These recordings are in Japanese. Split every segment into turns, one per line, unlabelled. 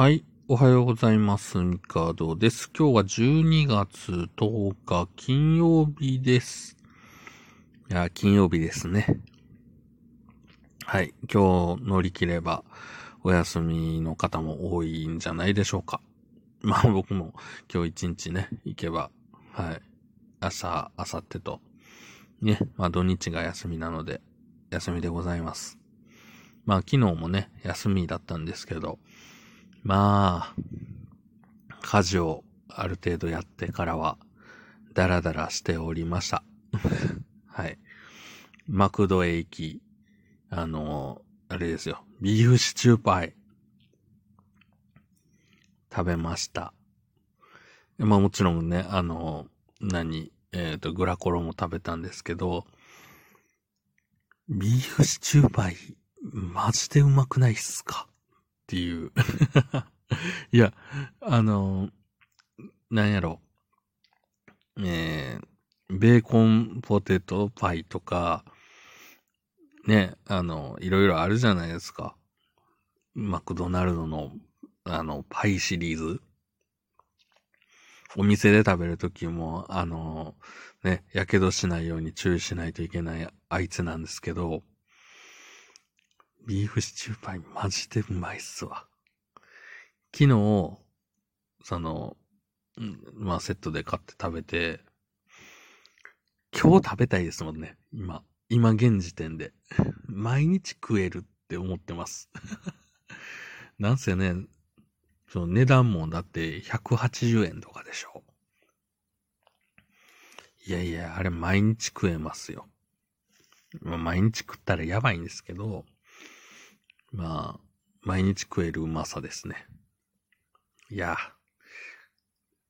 はい。おはようございます。ミカドです。今日は12月10日金曜日です。いや、金曜日ですね。はい。今日乗り切ればお休みの方も多いんじゃないでしょうか。まあ僕も今日一日ね、行けば、はい。明日、明後日と、ね、まあ土日が休みなので、休みでございます。まあ昨日もね、休みだったんですけど、まあ、家事をある程度やってからは、ダラダラしておりました。はい。マクドへ行き、あの、あれですよ、ビーフシチューパイ、食べました。まあもちろんね、あの、何、えっ、と、グラコロも食べたんですけど、ビーフシチューパイ、マジでうまくないっすか？っていう。いや、あの、なんやろ。えー、ベーコンポテトパイとか、ね、あの、いろいろあるじゃないですか。マクドナルドの、あの、パイシリーズ。お店で食べるときも、あの、ね、やけどしないように注意しないといけないあいつなんですけど、ビーフシチューパイマジでうまいっすわ。昨日、その、うんまあセットで買って食べて、今日食べたいですもんね。今。今現時点で。毎日食えるって思ってます。なんせね、その値段もだって180円とかでしょ。いやいや、あれ毎日食えますよ。まあ、毎日食ったらやばいんですけど、まあ、毎日食えるうまさですね。いや、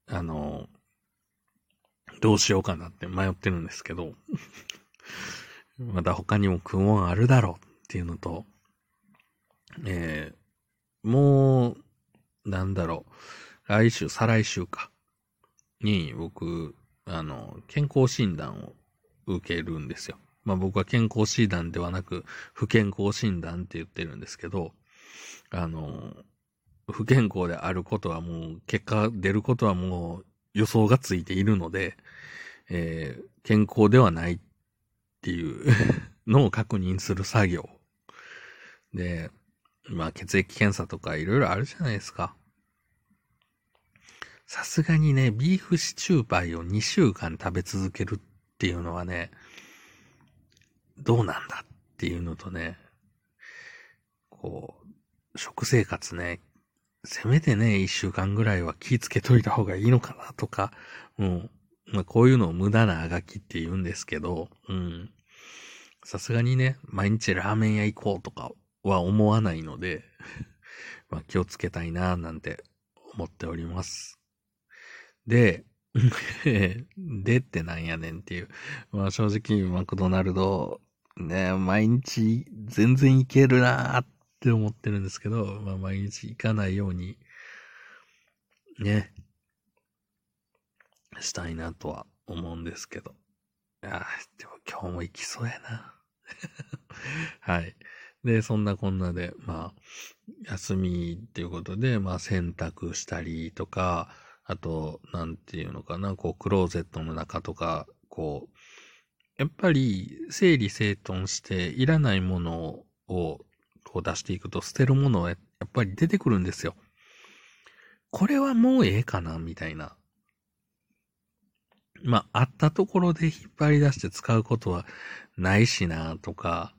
あの、どうしようかなって迷ってるんですけど、また他にも食うもんあるだろうっていうのと、えー、もう、なんだろう、来週、再来週か、に僕、あの、健康診断を受けるんですよ。まあ僕は健康診断ではなく、不健康診断って言ってるんですけど、あの、不健康であることはもう、結果出ることはもう予想がついているので、えー健康ではないっていう のを確認する作業。で、まあ血液検査とかいろいろあるじゃないですか。さすがにね、ビーフシチューパイを2週間食べ続けるっていうのはね、どうなんだっていうのとね、こう、食生活ね、せめてね、一週間ぐらいは気つけといた方がいいのかなとか、うん。まあ、こういうのを無駄なあがきって言うんですけど、うん。さすがにね、毎日ラーメン屋行こうとかは思わないので、まあ、気をつけたいななんて思っております。で、でってなんやねんっていう。まあ正直マクドナルド、ね、毎日全然行けるなーって思ってるんですけど、まあ毎日行かないように、ね、したいなとは思うんですけど。いやでも今日も行きそうやな。はい。で、そんなこんなで、まあ、休みっていうことで、まあ洗濯したりとか、あと、なんていうのかな、こう、クローゼットの中とか、こう、やっぱり、整理整頓して、いらないものを、こう出していくと、捨てるものはやっぱり出てくるんですよ。これはもうええかな、みたいな。まあ、あったところで引っ張り出して使うことはないしな、とか、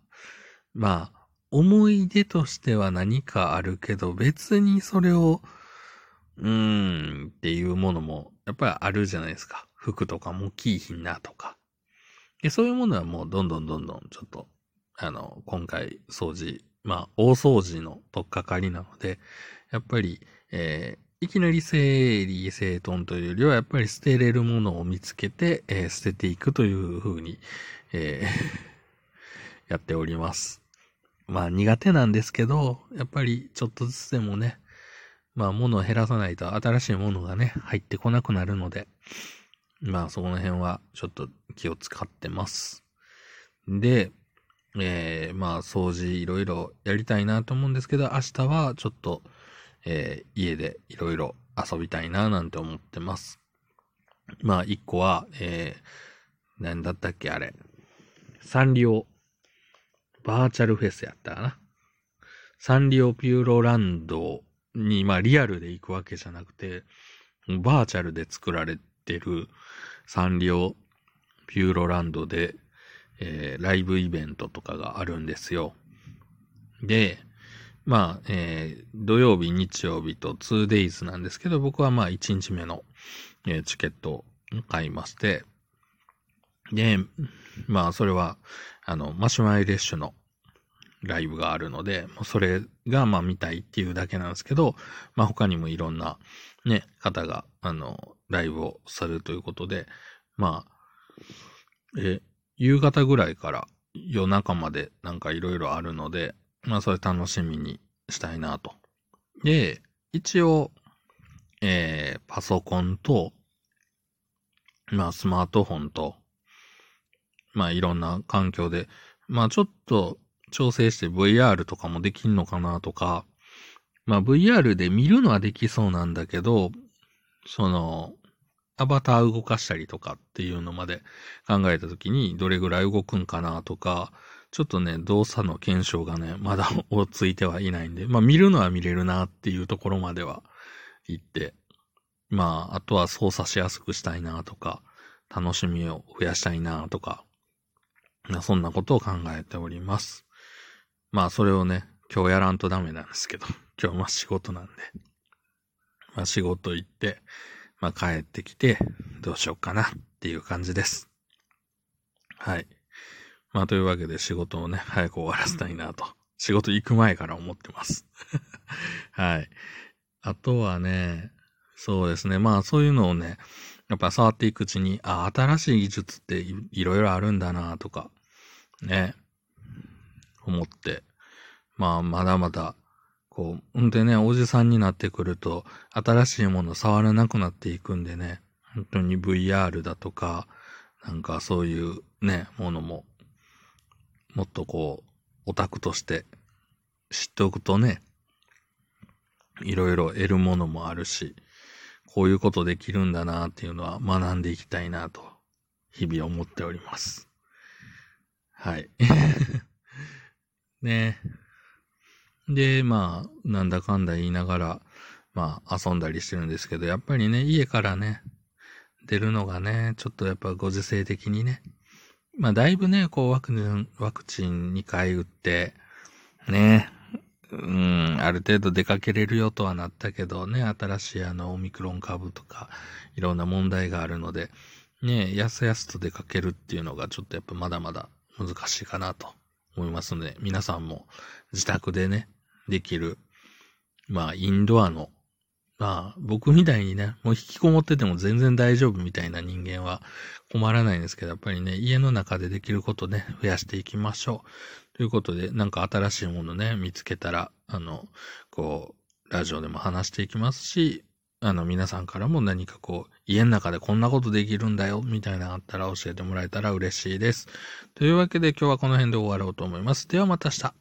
まあ、思い出としては何かあるけど、別にそれを、うーんっていうものもやっぱりあるじゃないですか。服とかもキーひんなとか。で、そういうものはもうどんどんどんどんちょっと、あの、今回掃除、まあ大掃除のとっかかりなので、やっぱり、えーいきなり整理整頓というよりは、やっぱり捨てれるものを見つけて、えー捨てていくというふうに、えー やっております。まあ苦手なんですけど、やっぱりちょっとずつでもね、まあ、物を減らさないと新しいものがね、入ってこなくなるので、まあ、そこの辺はちょっと気を使ってます。で、えー、まあ、掃除いろいろやりたいなと思うんですけど、明日はちょっと、えー、家でいろいろ遊びたいななんて思ってます。まあ、一個は、えー、何だったっけあれ。サンリオ、バーチャルフェスやったかな。サンリオピューロランドに、まあ、リアルで行くわけじゃなくて、バーチャルで作られてるサンリオピューロランドで、えー、ライブイベントとかがあるんですよ。で、まあ、えー、土曜日、日曜日と 2days なんですけど、僕はまあ1日目の、えー、チケットを買いまして、で、まあそれは、あの、マシュマイレッシュのライブがあるので、もうそれがまあ見たいっていうだけなんですけど、まあ他にもいろんなね、方が、あの、ライブをされるということで、まあ、え、夕方ぐらいから夜中までなんかいろいろあるので、まあそれ楽しみにしたいなと。で、一応、えー、パソコンと、まあスマートフォンと、まあいろんな環境で、まあちょっと調整して VR とかもできんのかなとか、まあ VR で見るのはできそうなんだけど、その、アバター動かしたりとかっていうのまで考えたときにどれぐらい動くんかなとか、ちょっとね、動作の検証がね、まだ追いついてはいないんで、まあ見るのは見れるなっていうところまでは行って、まあ、あとは操作しやすくしたいなとか、楽しみを増やしたいなとか、そんなことを考えております。まあ、それをね、今日やらんとダメなんですけど、今日まあ仕事なんで、まあ仕事行って、まあ帰ってきて、どうしようかなっていう感じです。はい。まあ、というわけで仕事をね、早く終わらせたいなと。仕事行く前から思ってます。はい。あとはね、そうですね。まあ、そういうのをね、やっぱ触っていくうちに、あ、新しい技術っていろいろあるんだなとか、ね、思って、まあ、まだまだ、こう、んでね、おじさんになってくると、新しいもの触らなくなっていくんでね、本当に VR だとか、なんかそういうね、ものももっとこう、オタクとして知っておくとね、いろいろ得るものもあるし、こういうことできるんだなっていうのは学んでいきたいなと、日々思っております。はい。ねえで、まあ、なんだかんだ言いながら、まあ、遊んだりしてるんですけど、やっぱりね、家からね、出るのがね、ちょっとやっぱご時世的にね、まあ、だいぶね、こう、ワクチン、ワクチン2回打って、ね、うん、ある程度出かけれるよとはなったけどね、新しいあの、オミクロン株とか、いろんな問題があるので、ね、やすやすと出かけるっていうのがちょっとやっぱまだまだ難しいかなと思いますので、皆さんも自宅でね、できる、まあ、インドアのまあ、僕みたいにね、もう引きこもってても全然大丈夫みたいな人間は困らないんですけど、やっぱりね、家の中でできることね、増やしていきましょう。ということで、なんか新しいものね、見つけたら、あの、こう、ラジオでも話していきますし、あの、皆さんからも何かこう、家の中でこんなことできるんだよ、みたいなのあったら教えてもらえたら嬉しいです。というわけで今日はこの辺で終わろうと思います。ではまた明日。